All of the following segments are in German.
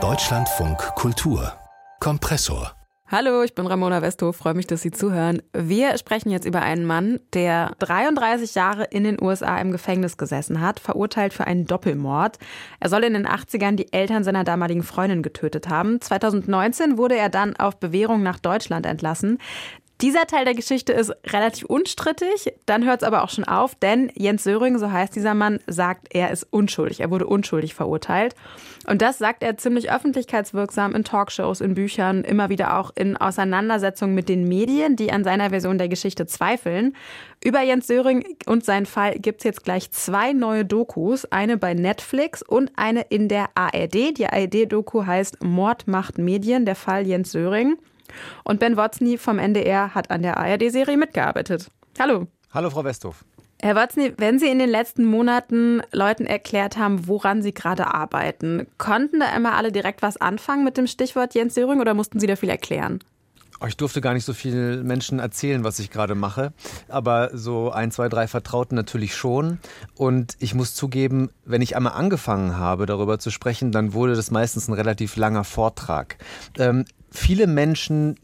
Deutschlandfunk Kultur Kompressor Hallo, ich bin Ramona Westhof, freue mich, dass Sie zuhören. Wir sprechen jetzt über einen Mann, der 33 Jahre in den USA im Gefängnis gesessen hat, verurteilt für einen Doppelmord. Er soll in den 80ern die Eltern seiner damaligen Freundin getötet haben. 2019 wurde er dann auf Bewährung nach Deutschland entlassen. Dieser Teil der Geschichte ist relativ unstrittig, dann hört es aber auch schon auf, denn Jens Söring, so heißt dieser Mann, sagt, er ist unschuldig. Er wurde unschuldig verurteilt. Und das sagt er ziemlich öffentlichkeitswirksam in Talkshows, in Büchern, immer wieder auch in Auseinandersetzungen mit den Medien, die an seiner Version der Geschichte zweifeln. Über Jens Söring und seinen Fall gibt es jetzt gleich zwei neue Dokus, eine bei Netflix und eine in der ARD. Die ARD-Doku heißt Mord macht Medien, der Fall Jens Söring. Und Ben Wotzny vom NDR hat an der ARD-Serie mitgearbeitet. Hallo. Hallo, Frau Westhof. Herr Wotzny, wenn Sie in den letzten Monaten Leuten erklärt haben, woran Sie gerade arbeiten, konnten da immer alle direkt was anfangen mit dem Stichwort Jens Söring oder mussten Sie da viel erklären? Oh, ich durfte gar nicht so vielen Menschen erzählen, was ich gerade mache. Aber so ein, zwei, drei Vertrauten natürlich schon. Und ich muss zugeben, wenn ich einmal angefangen habe, darüber zu sprechen, dann wurde das meistens ein relativ langer Vortrag. Ähm, viele Menschen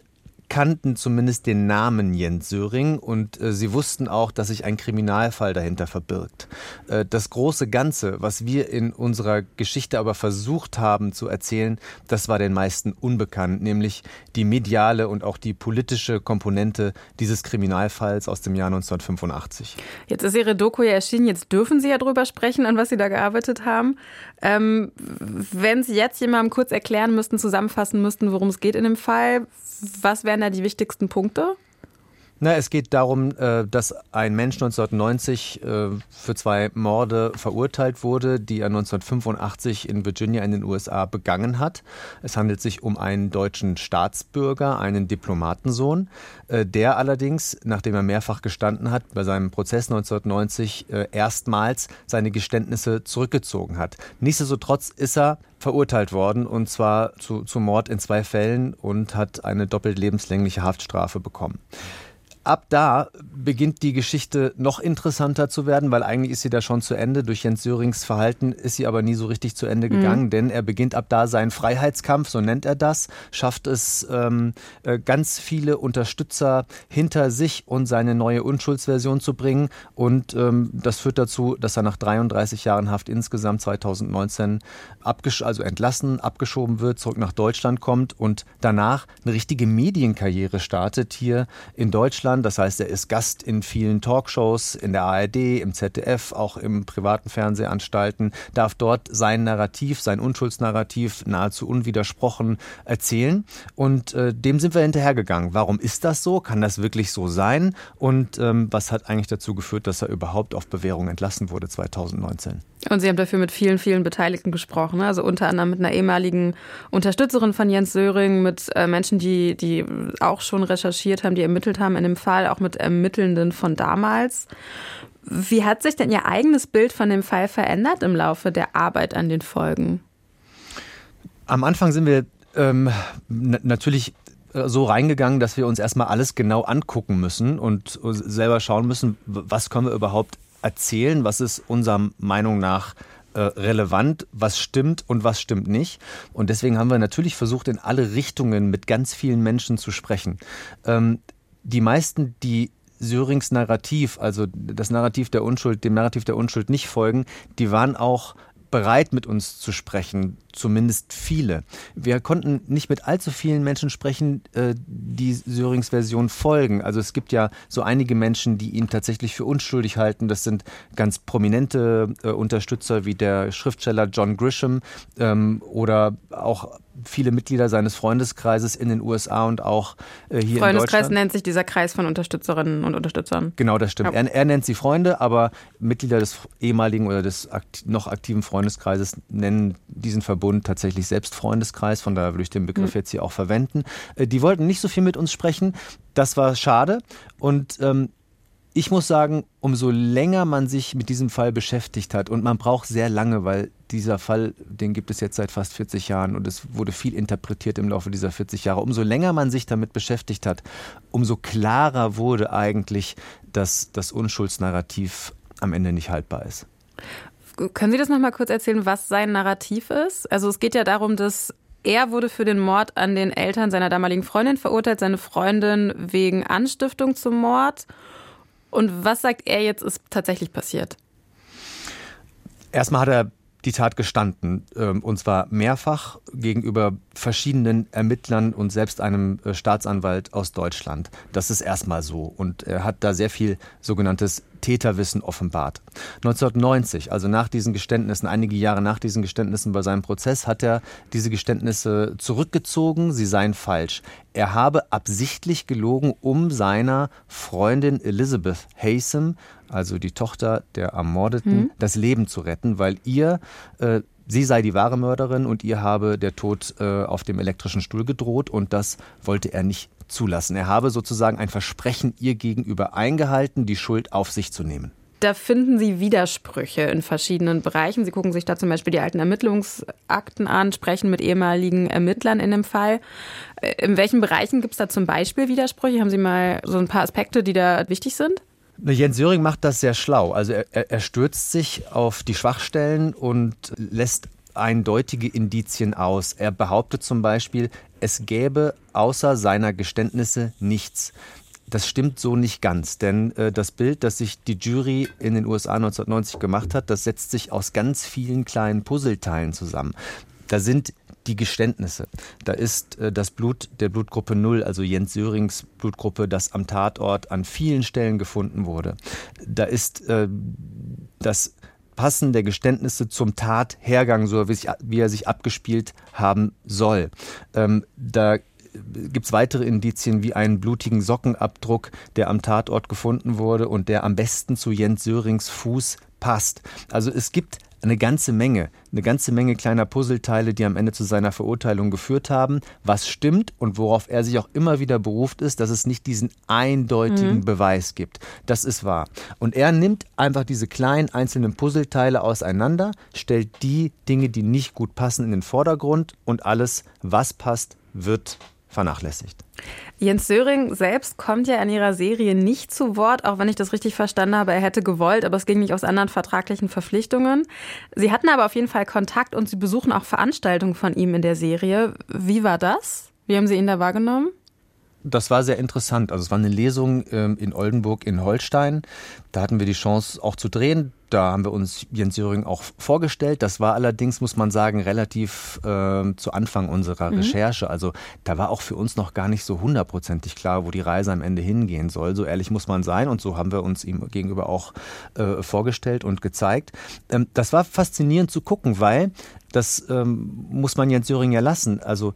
kannten zumindest den Namen Jens Söring und äh, sie wussten auch, dass sich ein Kriminalfall dahinter verbirgt. Äh, das große Ganze, was wir in unserer Geschichte aber versucht haben zu erzählen, das war den meisten unbekannt, nämlich die mediale und auch die politische Komponente dieses Kriminalfalls aus dem Jahr 1985. Jetzt ist Ihre Doku ja erschienen, jetzt dürfen Sie ja drüber sprechen, an was Sie da gearbeitet haben. Ähm, wenn Sie jetzt jemandem kurz erklären müssten, zusammenfassen müssten, worum es geht in dem Fall, was wären da die wichtigsten Punkte? Na, es geht darum, äh, dass ein Mensch 1990 äh, für zwei Morde verurteilt wurde, die er 1985 in Virginia in den USA begangen hat. Es handelt sich um einen deutschen Staatsbürger, einen Diplomatensohn, äh, der allerdings, nachdem er mehrfach gestanden hat, bei seinem Prozess 1990 erstmals seine Geständnisse zurückgezogen hat. Nichtsdestotrotz ist er verurteilt worden und zwar zu, zu Mord in zwei Fällen und hat eine doppelt lebenslängliche Haftstrafe bekommen ab da beginnt die Geschichte noch interessanter zu werden, weil eigentlich ist sie da schon zu Ende. Durch Jens Sörings Verhalten ist sie aber nie so richtig zu Ende gegangen, mhm. denn er beginnt ab da seinen Freiheitskampf, so nennt er das, schafft es ähm, äh, ganz viele Unterstützer hinter sich und seine neue Unschuldsversion zu bringen. Und ähm, das führt dazu, dass er nach 33 Jahren Haft insgesamt 2019 abgesch also entlassen, abgeschoben wird, zurück nach Deutschland kommt und danach eine richtige Medienkarriere startet hier in Deutschland Deutschland. Das heißt, er ist Gast in vielen Talkshows, in der ARD, im ZDF, auch im privaten Fernsehanstalten, darf dort sein Narrativ, sein Unschuldsnarrativ nahezu unwidersprochen erzählen. Und äh, dem sind wir hinterhergegangen. Warum ist das so? Kann das wirklich so sein? Und ähm, was hat eigentlich dazu geführt, dass er überhaupt auf Bewährung entlassen wurde 2019? Und Sie haben dafür mit vielen, vielen Beteiligten gesprochen, ne? also unter anderem mit einer ehemaligen Unterstützerin von Jens Söring, mit äh, Menschen, die, die auch schon recherchiert haben, die ermittelt haben in dem Fall, auch mit Ermittelnden von damals. Wie hat sich denn Ihr eigenes Bild von dem Fall verändert im Laufe der Arbeit an den Folgen? Am Anfang sind wir ähm, natürlich äh, so reingegangen, dass wir uns erstmal alles genau angucken müssen und selber schauen müssen, was können wir überhaupt erzählen, was ist unserer Meinung nach äh, relevant, was stimmt und was stimmt nicht. Und deswegen haben wir natürlich versucht, in alle Richtungen mit ganz vielen Menschen zu sprechen. Ähm, die meisten, die Syrings Narrativ, also das Narrativ der Unschuld, dem Narrativ der Unschuld nicht folgen, die waren auch bereit, mit uns zu sprechen, zumindest viele. Wir konnten nicht mit allzu vielen Menschen sprechen, äh, die Syrings Version folgen. Also es gibt ja so einige Menschen, die ihn tatsächlich für unschuldig halten. Das sind ganz prominente äh, Unterstützer wie der Schriftsteller John Grisham ähm, oder auch viele Mitglieder seines Freundeskreises in den USA und auch äh, hier Freundeskreis in Deutschland. nennt sich dieser Kreis von Unterstützerinnen und Unterstützern. Genau, das stimmt. Ja. Er, er, nennt sie Freunde, aber Mitglieder des ehemaligen oder des akt noch aktiven Freundeskreises nennen diesen Verbund tatsächlich selbst Freundeskreis. Von daher würde ich den Begriff mhm. jetzt hier auch verwenden. Äh, die wollten nicht so viel mit uns sprechen. Das war schade. Und ähm, ich muss sagen, umso länger man sich mit diesem Fall beschäftigt hat, und man braucht sehr lange, weil dieser Fall, den gibt es jetzt seit fast 40 Jahren und es wurde viel interpretiert im Laufe dieser 40 Jahre. Umso länger man sich damit beschäftigt hat, umso klarer wurde eigentlich, dass das Unschuldsnarrativ am Ende nicht haltbar ist. Können Sie das noch mal kurz erzählen, was sein Narrativ ist? Also es geht ja darum, dass er wurde für den Mord an den Eltern seiner damaligen Freundin verurteilt, seine Freundin wegen Anstiftung zum Mord. Und was sagt er jetzt ist tatsächlich passiert? Erstmal hat er die Tat gestanden, ähm, und zwar mehrfach gegenüber verschiedenen Ermittlern und selbst einem äh, Staatsanwalt aus Deutschland. Das ist erstmal so. Und er hat da sehr viel sogenanntes Täterwissen offenbart. 1990, also nach diesen Geständnissen, einige Jahre nach diesen Geständnissen bei seinem Prozess, hat er diese Geständnisse zurückgezogen, sie seien falsch. Er habe absichtlich gelogen, um seiner Freundin Elizabeth Haysom also die Tochter der Ermordeten, mhm. das Leben zu retten, weil ihr äh, sie sei die wahre Mörderin und ihr habe der Tod äh, auf dem elektrischen Stuhl gedroht und das wollte er nicht zulassen. Er habe sozusagen ein Versprechen ihr gegenüber eingehalten, die Schuld auf sich zu nehmen. Da finden Sie Widersprüche in verschiedenen Bereichen. Sie gucken sich da zum Beispiel die alten Ermittlungsakten an, sprechen mit ehemaligen Ermittlern in dem Fall. Äh, in welchen Bereichen gibt es da zum Beispiel Widersprüche? Haben Sie mal so ein paar Aspekte, die da wichtig sind? Jens Söring macht das sehr schlau. Also er, er stürzt sich auf die Schwachstellen und lässt eindeutige Indizien aus. Er behauptet zum Beispiel, es gäbe außer seiner Geständnisse nichts. Das stimmt so nicht ganz, denn äh, das Bild, das sich die Jury in den USA 1990 gemacht hat, das setzt sich aus ganz vielen kleinen Puzzleteilen zusammen. Da sind die Geständnisse. Da ist äh, das Blut der Blutgruppe 0, also Jens Sörings Blutgruppe, das am Tatort an vielen Stellen gefunden wurde. Da ist äh, das Passen der Geständnisse zum Tathergang, so wie, sich, wie er sich abgespielt haben soll. Ähm, da gibt es weitere Indizien wie einen blutigen Sockenabdruck, der am Tatort gefunden wurde und der am besten zu Jens Sörings Fuß passt. Also es gibt eine ganze Menge, eine ganze Menge kleiner Puzzleteile, die am Ende zu seiner Verurteilung geführt haben. Was stimmt und worauf er sich auch immer wieder beruft ist, dass es nicht diesen eindeutigen mhm. Beweis gibt. Das ist wahr. Und er nimmt einfach diese kleinen einzelnen Puzzleteile auseinander, stellt die Dinge, die nicht gut passen, in den Vordergrund und alles, was passt, wird vernachlässigt. Jens Söring selbst kommt ja in ihrer Serie nicht zu Wort, auch wenn ich das richtig verstanden habe. Er hätte gewollt, aber es ging nicht aus anderen vertraglichen Verpflichtungen. Sie hatten aber auf jeden Fall Kontakt und Sie besuchen auch Veranstaltungen von ihm in der Serie. Wie war das? Wie haben Sie ihn da wahrgenommen? Das war sehr interessant. Also es war eine Lesung ähm, in Oldenburg in Holstein. Da hatten wir die Chance auch zu drehen. Da haben wir uns Jens Söring auch vorgestellt. Das war allerdings, muss man sagen, relativ äh, zu Anfang unserer mhm. Recherche. Also da war auch für uns noch gar nicht so hundertprozentig klar, wo die Reise am Ende hingehen soll. So ehrlich muss man sein. Und so haben wir uns ihm gegenüber auch äh, vorgestellt und gezeigt. Ähm, das war faszinierend zu gucken, weil das ähm, muss man Jens Söring ja lassen. Also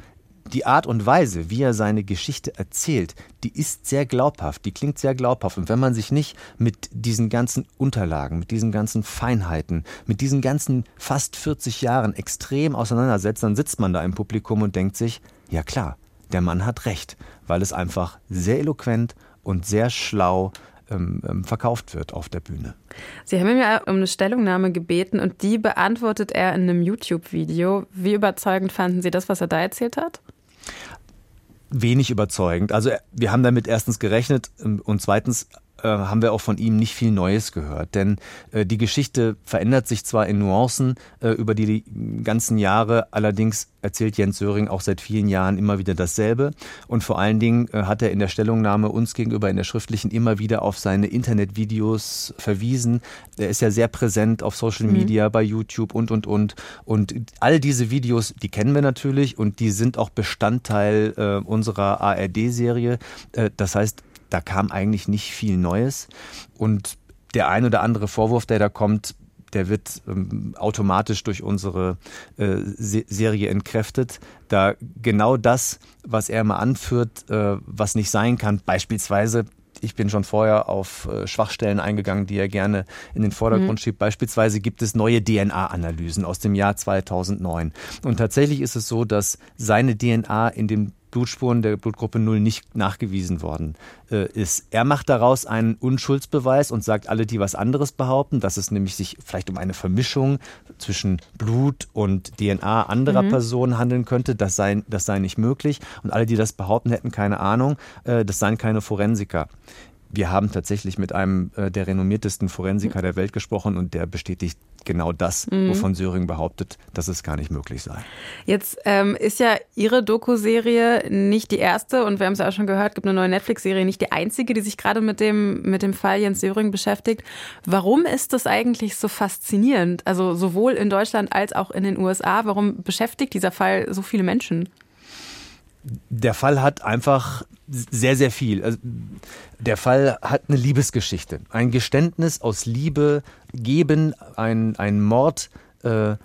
die Art und Weise, wie er seine Geschichte erzählt, die ist sehr glaubhaft, die klingt sehr glaubhaft. Und wenn man sich nicht mit diesen ganzen Unterlagen, mit diesen ganzen Feinheiten, mit diesen ganzen fast 40 Jahren extrem auseinandersetzt, dann sitzt man da im Publikum und denkt sich, ja klar, der Mann hat recht, weil es einfach sehr eloquent und sehr schlau ähm, ähm verkauft wird auf der Bühne. Sie haben mir um eine Stellungnahme gebeten und die beantwortet er in einem YouTube-Video. Wie überzeugend fanden Sie das, was er da erzählt hat? Wenig überzeugend. Also wir haben damit erstens gerechnet ähm, und zweitens haben wir auch von ihm nicht viel Neues gehört. Denn äh, die Geschichte verändert sich zwar in Nuancen äh, über die ganzen Jahre, allerdings erzählt Jens Söring auch seit vielen Jahren immer wieder dasselbe. Und vor allen Dingen äh, hat er in der Stellungnahme uns gegenüber in der schriftlichen immer wieder auf seine Internetvideos verwiesen. Er ist ja sehr präsent auf Social mhm. Media, mhm. bei YouTube und, und, und. Und all diese Videos, die kennen wir natürlich und die sind auch Bestandteil äh, unserer ARD-Serie. Äh, das heißt, da kam eigentlich nicht viel Neues. Und der ein oder andere Vorwurf, der da kommt, der wird ähm, automatisch durch unsere äh, Serie entkräftet, da genau das, was er immer anführt, äh, was nicht sein kann, beispielsweise ich bin schon vorher auf äh, Schwachstellen eingegangen, die er gerne in den Vordergrund mhm. schiebt. Beispielsweise gibt es neue DNA-Analysen aus dem Jahr 2009. Und tatsächlich ist es so, dass seine DNA in dem Blutspuren der Blutgruppe 0 nicht nachgewiesen worden äh, ist. Er macht daraus einen Unschuldsbeweis und sagt, alle, die was anderes behaupten, dass es nämlich sich vielleicht um eine Vermischung zwischen Blut und DNA anderer mhm. Personen handeln könnte, das sei, das sei nicht möglich. Und alle, die das behaupten, hätten keine Ahnung, äh, das seien keine Forensiker. Wir haben tatsächlich mit einem äh, der renommiertesten Forensiker der Welt gesprochen und der bestätigt genau das, mhm. wovon Söring behauptet, dass es gar nicht möglich sei. Jetzt ähm, ist ja Ihre Doku-Serie nicht die erste und wir haben es ja auch schon gehört, gibt eine neue Netflix-Serie, nicht die einzige, die sich gerade mit dem, mit dem Fall Jens Söring beschäftigt. Warum ist das eigentlich so faszinierend? Also sowohl in Deutschland als auch in den USA. Warum beschäftigt dieser Fall so viele Menschen? Der Fall hat einfach sehr, sehr viel. Also, der Fall hat eine Liebesgeschichte. Ein Geständnis aus Liebe geben, ein, ein Mord äh,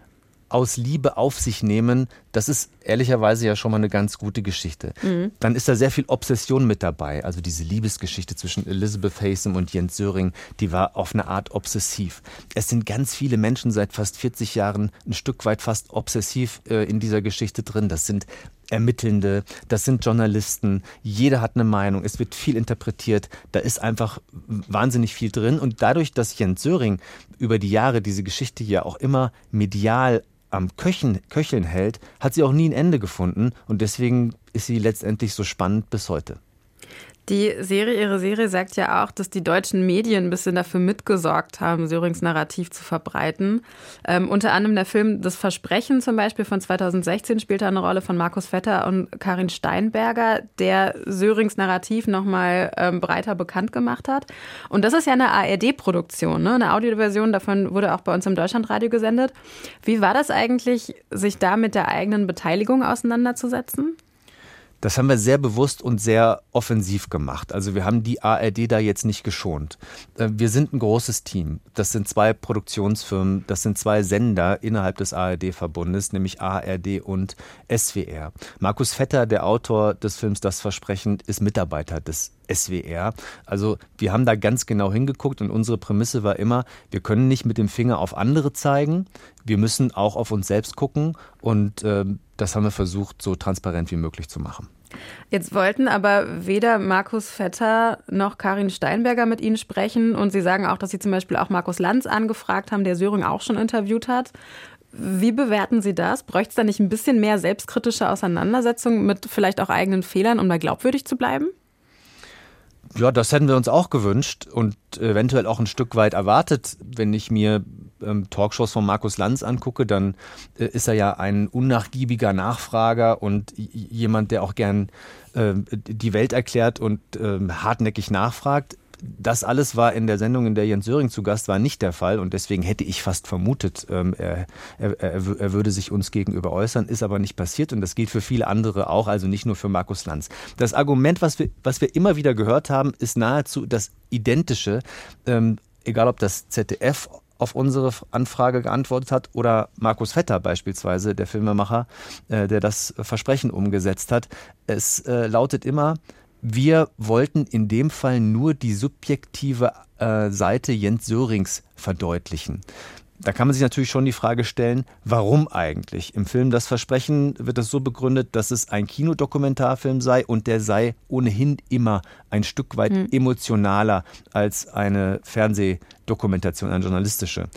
aus Liebe auf sich nehmen, das ist ehrlicherweise ja schon mal eine ganz gute Geschichte. Mhm. Dann ist da sehr viel Obsession mit dabei. Also diese Liebesgeschichte zwischen Elizabeth Haysom und Jens Söring, die war auf eine Art obsessiv. Es sind ganz viele Menschen seit fast 40 Jahren ein Stück weit fast obsessiv äh, in dieser Geschichte drin. Das sind Ermittelnde, das sind Journalisten, jeder hat eine Meinung, es wird viel interpretiert, da ist einfach wahnsinnig viel drin und dadurch, dass Jens Söring über die Jahre diese Geschichte ja auch immer medial am Köchen, Köcheln hält, hat sie auch nie ein Ende gefunden und deswegen ist sie letztendlich so spannend bis heute. Die Serie, ihre Serie sagt ja auch, dass die deutschen Medien ein bisschen dafür mitgesorgt haben, Sörings Narrativ zu verbreiten. Ähm, unter anderem der Film Das Versprechen zum Beispiel von 2016 spielt da eine Rolle von Markus Vetter und Karin Steinberger, der Sörings Narrativ nochmal ähm, breiter bekannt gemacht hat. Und das ist ja eine ARD-Produktion, ne? eine Audioversion, davon wurde auch bei uns im Deutschlandradio gesendet. Wie war das eigentlich, sich da mit der eigenen Beteiligung auseinanderzusetzen? Das haben wir sehr bewusst und sehr offensiv gemacht. Also wir haben die ARD da jetzt nicht geschont. Äh, wir sind ein großes Team. Das sind zwei Produktionsfirmen, das sind zwei Sender innerhalb des ARD-Verbundes, nämlich ARD und SWR. Markus Vetter, der Autor des Films Das Versprechen, ist Mitarbeiter des SWR. Also wir haben da ganz genau hingeguckt und unsere Prämisse war immer, wir können nicht mit dem Finger auf andere zeigen, wir müssen auch auf uns selbst gucken und äh, das haben wir versucht, so transparent wie möglich zu machen. Jetzt wollten aber weder Markus Vetter noch Karin Steinberger mit Ihnen sprechen. Und Sie sagen auch, dass Sie zum Beispiel auch Markus Lanz angefragt haben, der Söring auch schon interviewt hat. Wie bewerten Sie das? Bräuchte es da nicht ein bisschen mehr selbstkritische Auseinandersetzung mit vielleicht auch eigenen Fehlern, um da glaubwürdig zu bleiben? Ja, das hätten wir uns auch gewünscht und eventuell auch ein Stück weit erwartet. Wenn ich mir ähm, Talkshows von Markus Lanz angucke, dann äh, ist er ja ein unnachgiebiger Nachfrager und jemand, der auch gern äh, die Welt erklärt und äh, hartnäckig nachfragt das alles war in der Sendung, in der Jens Söring zu Gast war, nicht der Fall. Und deswegen hätte ich fast vermutet, ähm, er, er, er, würde sich uns gegenüber äußern, ist aber nicht passiert. Und das gilt für viele andere auch, also nicht nur für Markus Lanz. Das Argument, was wir, was wir immer wieder gehört haben, ist nahezu das identische. Ähm, egal ob das ZDF auf unsere Anfrage geantwortet hat oder Markus Vetter beispielsweise, der Filmemacher, äh, der das Versprechen umgesetzt hat. Es äh, lautet immer, wir wollten in dem Fall nur die subjektive äh, Seite Jens Sörings verdeutlichen. Da kann man sich natürlich schon die Frage stellen, warum eigentlich? Im Film Das Versprechen wird es so begründet, dass es ein Kinodokumentarfilm sei und der sei ohnehin immer ein Stück weit hm. emotionaler als eine Fernsehdokumentation, eine journalistische.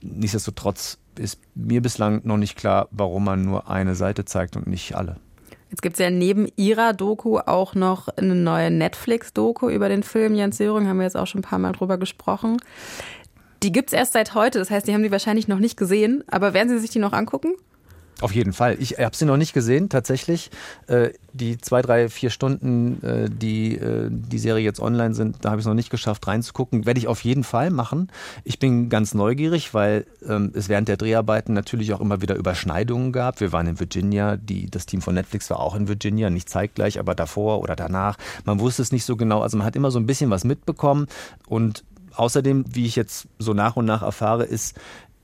Nichtsdestotrotz ist mir bislang noch nicht klar, warum man nur eine Seite zeigt und nicht alle. Jetzt gibt es ja neben ihrer Doku auch noch eine neue Netflix-Doku über den Film Jens Söring, haben wir jetzt auch schon ein paar Mal drüber gesprochen. Die gibt es erst seit heute, das heißt, die haben die wahrscheinlich noch nicht gesehen, aber werden Sie sich die noch angucken? Auf jeden Fall. Ich habe sie noch nicht gesehen, tatsächlich. Äh, die zwei, drei, vier Stunden, äh, die äh, die Serie jetzt online sind, da habe ich es noch nicht geschafft reinzugucken. Werde ich auf jeden Fall machen. Ich bin ganz neugierig, weil ähm, es während der Dreharbeiten natürlich auch immer wieder Überschneidungen gab. Wir waren in Virginia, die, das Team von Netflix war auch in Virginia, nicht zeitgleich, aber davor oder danach. Man wusste es nicht so genau. Also man hat immer so ein bisschen was mitbekommen und Außerdem, wie ich jetzt so nach und nach erfahre, ist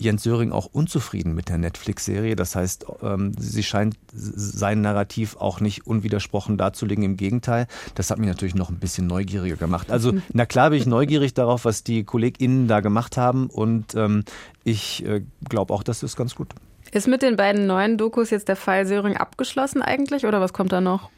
Jens Söring auch unzufrieden mit der Netflix-Serie. Das heißt, ähm, sie scheint sein Narrativ auch nicht unwidersprochen darzulegen. Im Gegenteil, das hat mich natürlich noch ein bisschen neugieriger gemacht. Also, na klar bin ich neugierig darauf, was die KollegInnen da gemacht haben und ähm, ich äh, glaube auch, das ist ganz gut. Ist mit den beiden neuen Dokus jetzt der Fall Söring abgeschlossen eigentlich oder was kommt da noch?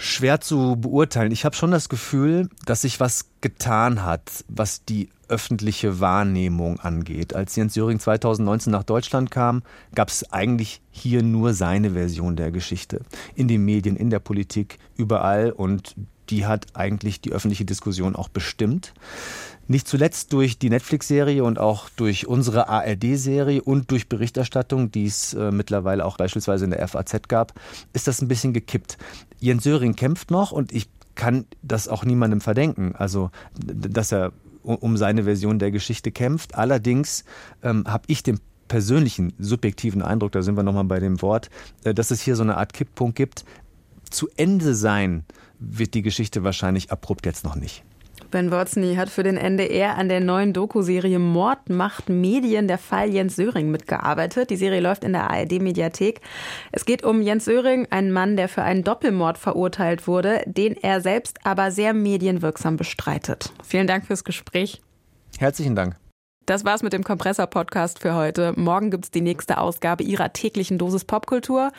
Schwer zu beurteilen. Ich habe schon das Gefühl, dass sich was getan hat, was die öffentliche Wahrnehmung angeht. Als Jens Söring 2019 nach Deutschland kam, gab es eigentlich hier nur seine Version der Geschichte. In den Medien, in der Politik, überall. Und die hat eigentlich die öffentliche Diskussion auch bestimmt. Nicht zuletzt durch die Netflix-Serie und auch durch unsere ARD-Serie und durch Berichterstattung, die es äh, mittlerweile auch beispielsweise in der FAZ gab, ist das ein bisschen gekippt. Jens Söring kämpft noch und ich kann das auch niemandem verdenken. Also, dass er um seine Version der Geschichte kämpft. Allerdings ähm, habe ich den persönlichen, subjektiven Eindruck, da sind wir nochmal bei dem Wort, äh, dass es hier so eine Art Kipppunkt gibt. Zu Ende sein wird die Geschichte wahrscheinlich abrupt jetzt noch nicht. Ben Worzny hat für den NDR an der neuen Doku-Serie Mord macht Medien der Fall Jens Söring mitgearbeitet. Die Serie läuft in der ARD-Mediathek. Es geht um Jens Söring, einen Mann, der für einen Doppelmord verurteilt wurde, den er selbst aber sehr medienwirksam bestreitet. Vielen Dank fürs Gespräch. Herzlichen Dank. Das war's mit dem Kompressor-Podcast für heute. Morgen gibt's die nächste Ausgabe Ihrer täglichen Dosis Popkultur.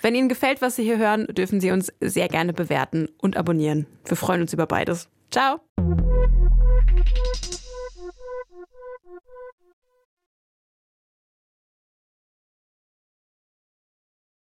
Wenn Ihnen gefällt, was Sie hier hören, dürfen Sie uns sehr gerne bewerten und abonnieren. Wir freuen uns über beides. Ciao! Thank you.